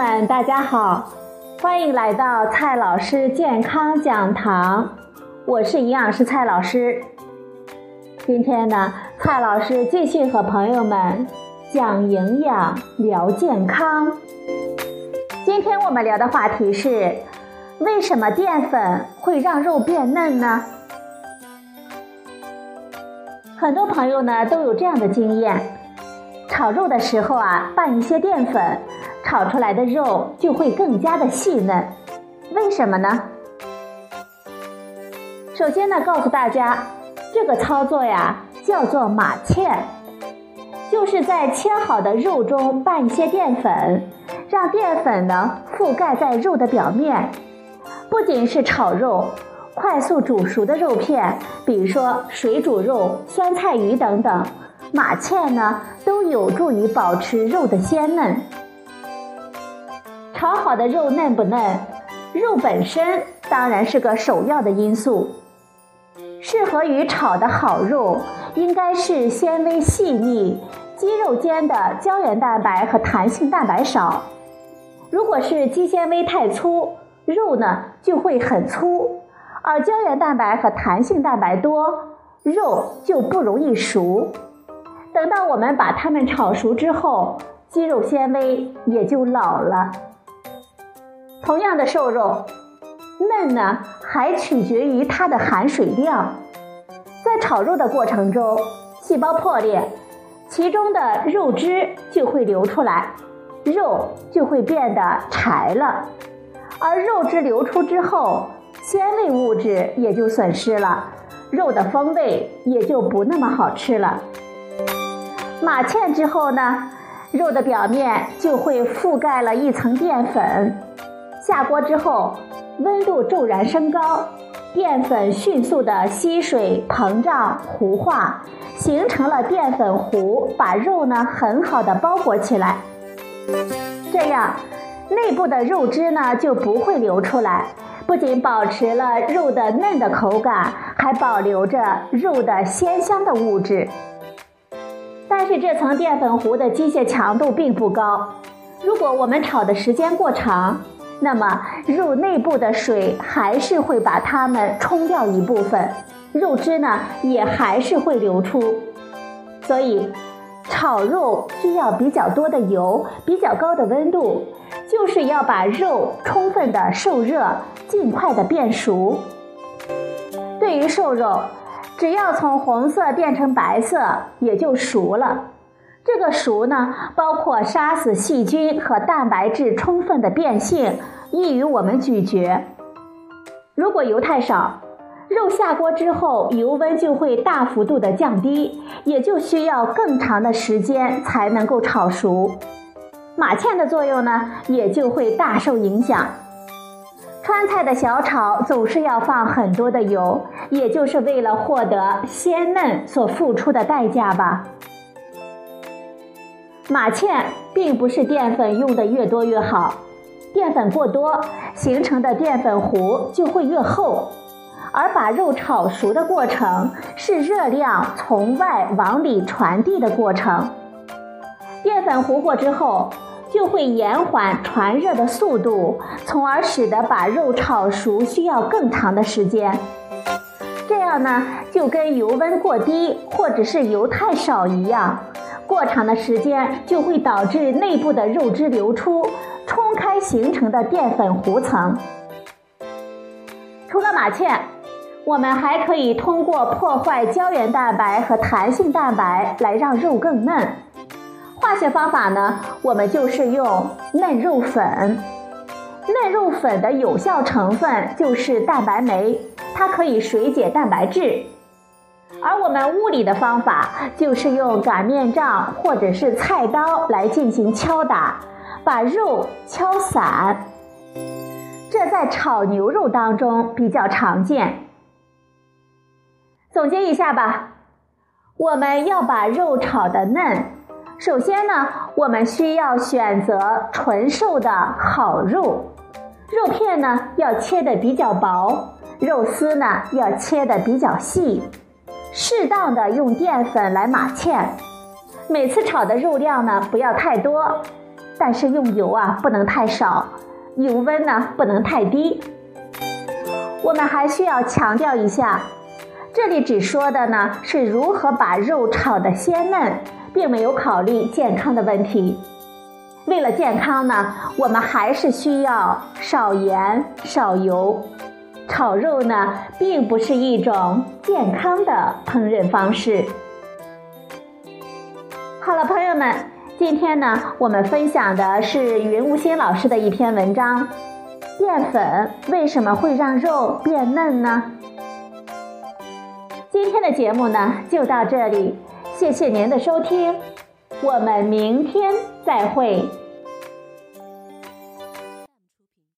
们，大家好，欢迎来到蔡老师健康讲堂，我是营养师蔡老师。今天呢，蔡老师继续和朋友们讲营养、聊健康。今天我们聊的话题是：为什么淀粉会让肉变嫩呢？很多朋友呢都有这样的经验。炒肉的时候啊，拌一些淀粉，炒出来的肉就会更加的细嫩。为什么呢？首先呢，告诉大家，这个操作呀叫做马芡，就是在切好的肉中拌一些淀粉，让淀粉呢覆盖在肉的表面。不仅是炒肉，快速煮熟的肉片，比如说水煮肉、酸菜鱼等等。马芡呢，都有助于保持肉的鲜嫩。炒好的肉嫩不嫩，肉本身当然是个首要的因素。适合于炒的好肉，应该是纤维细腻、肌肉间的胶原蛋白和弹性蛋白少。如果是肌纤维太粗，肉呢就会很粗；而胶原蛋白和弹性蛋白多，肉就不容易熟。等到我们把它们炒熟之后，肌肉纤维也就老了。同样的瘦肉，嫩呢还取决于它的含水量。在炒肉的过程中，细胞破裂，其中的肉汁就会流出来，肉就会变得柴了。而肉汁流出之后，纤维物质也就损失了，肉的风味也就不那么好吃了。马芡之后呢，肉的表面就会覆盖了一层淀粉。下锅之后，温度骤然升高，淀粉迅速的吸水、膨胀、糊化，形成了淀粉糊，把肉呢很好的包裹起来。这样，内部的肉汁呢就不会流出来，不仅保持了肉的嫩的口感，还保留着肉的鲜香的物质。但是这层淀粉糊的机械强度并不高，如果我们炒的时间过长，那么肉内部的水还是会把它们冲掉一部分，肉汁呢也还是会流出。所以，炒肉需要比较多的油，比较高的温度，就是要把肉充分的受热，尽快的变熟。对于瘦肉。只要从红色变成白色，也就熟了。这个熟呢，包括杀死细菌和蛋白质充分的变性，易于我们咀嚼。如果油太少，肉下锅之后油温就会大幅度的降低，也就需要更长的时间才能够炒熟。马芡的作用呢，也就会大受影响。川菜的小炒总是要放很多的油，也就是为了获得鲜嫩所付出的代价吧。马芡并不是淀粉用的越多越好，淀粉过多形成的淀粉糊就会越厚，而把肉炒熟的过程是热量从外往里传递的过程，淀粉糊过之后。就会延缓传热的速度，从而使得把肉炒熟需要更长的时间。这样呢，就跟油温过低或者是油太少一样，过长的时间就会导致内部的肉汁流出，冲开形成的淀粉糊层。除了马芡，我们还可以通过破坏胶原蛋白和弹性蛋白来让肉更嫩。化学方法呢，我们就是用嫩肉粉。嫩肉粉的有效成分就是蛋白酶，它可以水解蛋白质。而我们物理的方法就是用擀面杖或者是菜刀来进行敲打，把肉敲散。这在炒牛肉当中比较常见。总结一下吧，我们要把肉炒得嫩。首先呢，我们需要选择纯瘦的好肉，肉片呢要切的比较薄，肉丝呢要切的比较细，适当的用淀粉来码芡，每次炒的肉量呢不要太多，但是用油啊不能太少，油温呢不能太低。我们还需要强调一下，这里只说的呢是如何把肉炒得鲜嫩，并没有考虑健康的问题。为了健康呢，我们还是需要少盐少油。炒肉呢，并不是一种健康的烹饪方式。好了，朋友们，今天呢，我们分享的是云无心老师的一篇文章：淀粉为什么会让肉变嫩呢？今天的节目呢，就到这里，谢谢您的收听，我们明天再会。